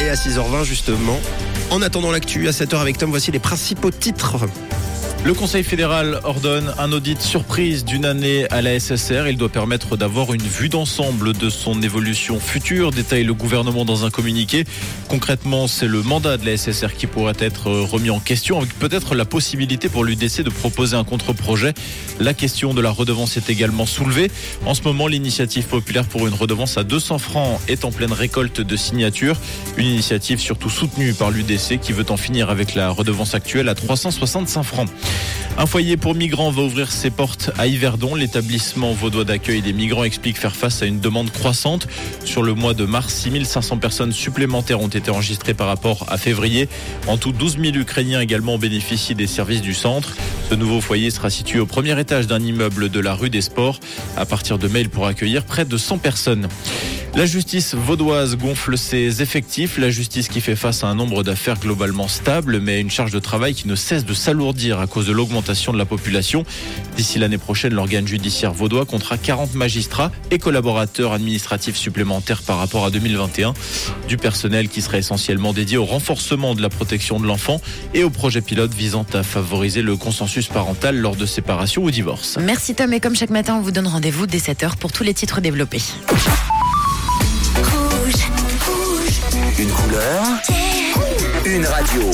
Et à 6h20 justement, en attendant l'actu à 7h avec Tom, voici les principaux titres. Le Conseil fédéral ordonne un audit surprise d'une année à la SSR. Il doit permettre d'avoir une vue d'ensemble de son évolution future, détaille le gouvernement dans un communiqué. Concrètement, c'est le mandat de la SSR qui pourrait être remis en question, avec peut-être la possibilité pour l'UDC de proposer un contre-projet. La question de la redevance est également soulevée. En ce moment, l'initiative populaire pour une redevance à 200 francs est en pleine récolte de signatures. Une initiative surtout soutenue par l'UDC qui veut en finir avec la redevance actuelle à 365 francs. Un foyer pour migrants va ouvrir ses portes à Yverdon. L'établissement vaudois d'accueil des migrants explique faire face à une demande croissante. Sur le mois de mars, 6500 personnes supplémentaires ont été enregistrées par rapport à février. En tout, 12 000 Ukrainiens également bénéficient des services du centre. Ce nouveau foyer sera situé au premier étage d'un immeuble de la rue des Sports. À partir de mai, il pourra accueillir près de 100 personnes. La justice vaudoise gonfle ses effectifs. La justice qui fait face à un nombre d'affaires globalement stable, mais une charge de travail qui ne cesse de s'alourdir à cause de l'augmentation de la population. D'ici l'année prochaine, l'organe judiciaire vaudois comptera 40 magistrats et collaborateurs administratifs supplémentaires par rapport à 2021. Du personnel qui sera essentiellement dédié au renforcement de la protection de l'enfant et au projet pilote visant à favoriser le consensus parental lors de séparation ou divorce. Merci Tom et comme chaque matin, on vous donne rendez-vous dès 7h pour tous les titres développés. Une radio.